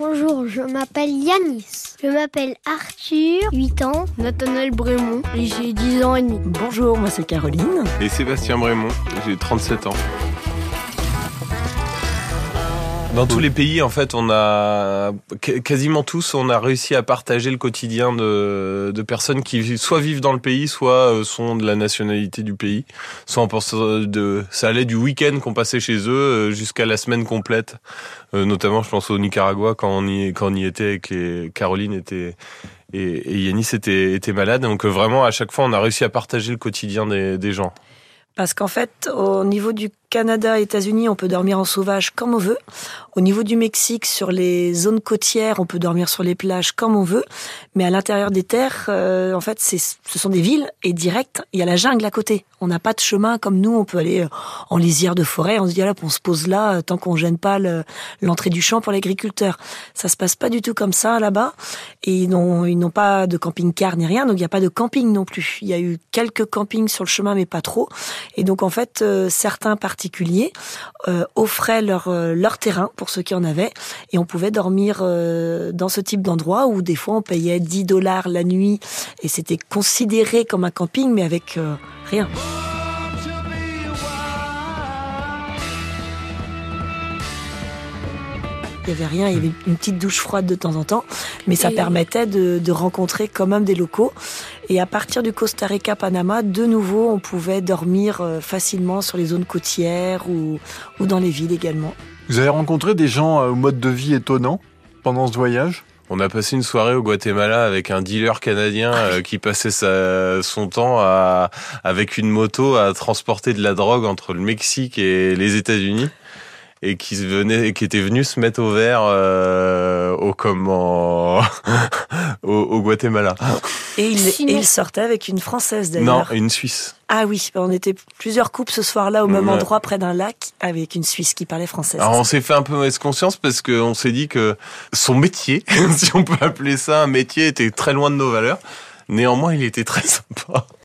Bonjour, je m'appelle Yanis. Je m'appelle Arthur, 8 ans. Nathanaël Brémond, et j'ai 10 ans et demi. Bonjour, moi c'est Caroline. Et Sébastien Brémond, j'ai 37 ans. Dans tous les pays, en fait, on a quasiment tous, on a réussi à partager le quotidien de, de personnes qui soit vivent dans le pays, soit euh, sont de la nationalité du pays. Soit on pense de, ça allait du week-end qu'on passait chez eux euh, jusqu'à la semaine complète. Euh, notamment, je pense au Nicaragua quand on y quand on y était avec les Caroline était et, et Yanis était était malade. Donc vraiment, à chaque fois, on a réussi à partager le quotidien des, des gens. Parce qu'en fait, au niveau du Canada, États-Unis, on peut dormir en sauvage comme on veut. Au niveau du Mexique, sur les zones côtières, on peut dormir sur les plages comme on veut. Mais à l'intérieur des terres, euh, en fait, ce sont des villes et direct, il y a la jungle à côté. On n'a pas de chemin comme nous. On peut aller euh, en lisière de forêt. On se dit là, on se pose là euh, tant qu'on gêne pas l'entrée du champ pour l'agriculteur. Ça se passe pas du tout comme ça là-bas. Et ils n'ont, ils n'ont pas de camping-car ni rien. Donc il n'y a pas de camping non plus. Il y a eu quelques campings sur le chemin, mais pas trop. Et donc en fait, certains parties particuliers euh, offraient leur, euh, leur terrain pour ceux qui en avaient et on pouvait dormir euh, dans ce type d'endroit où des fois on payait 10 dollars la nuit et c'était considéré comme un camping mais avec rien. Il n'y avait rien, il y avait une petite douche froide de temps en temps, mais ça permettait de, de, rencontrer quand même des locaux. Et à partir du Costa Rica, Panama, de nouveau, on pouvait dormir euh, facilement sur les zones côtières ou, ou dans les villes également. Vous avez rencontré des gens euh, au mode de vie étonnant pendant ce voyage? On a passé une soirée au Guatemala avec un dealer canadien euh, qui passait sa, son temps à, avec une moto à transporter de la drogue entre le Mexique et les États-Unis et qui venait, qui était venu se mettre au vert euh, au comment au, au, Guatemala. Et il, il, sortait avec une française d'ailleurs. Non, une Suisse. Ah oui, on était plusieurs couples ce soir-là au même endroit près d'un lac avec une Suisse qui parlait français. Alors on s'est fait un peu mauvaise conscience parce qu'on s'est dit que son métier, si on peut appeler ça un métier, était très loin de nos valeurs. Néanmoins, il était très sympa.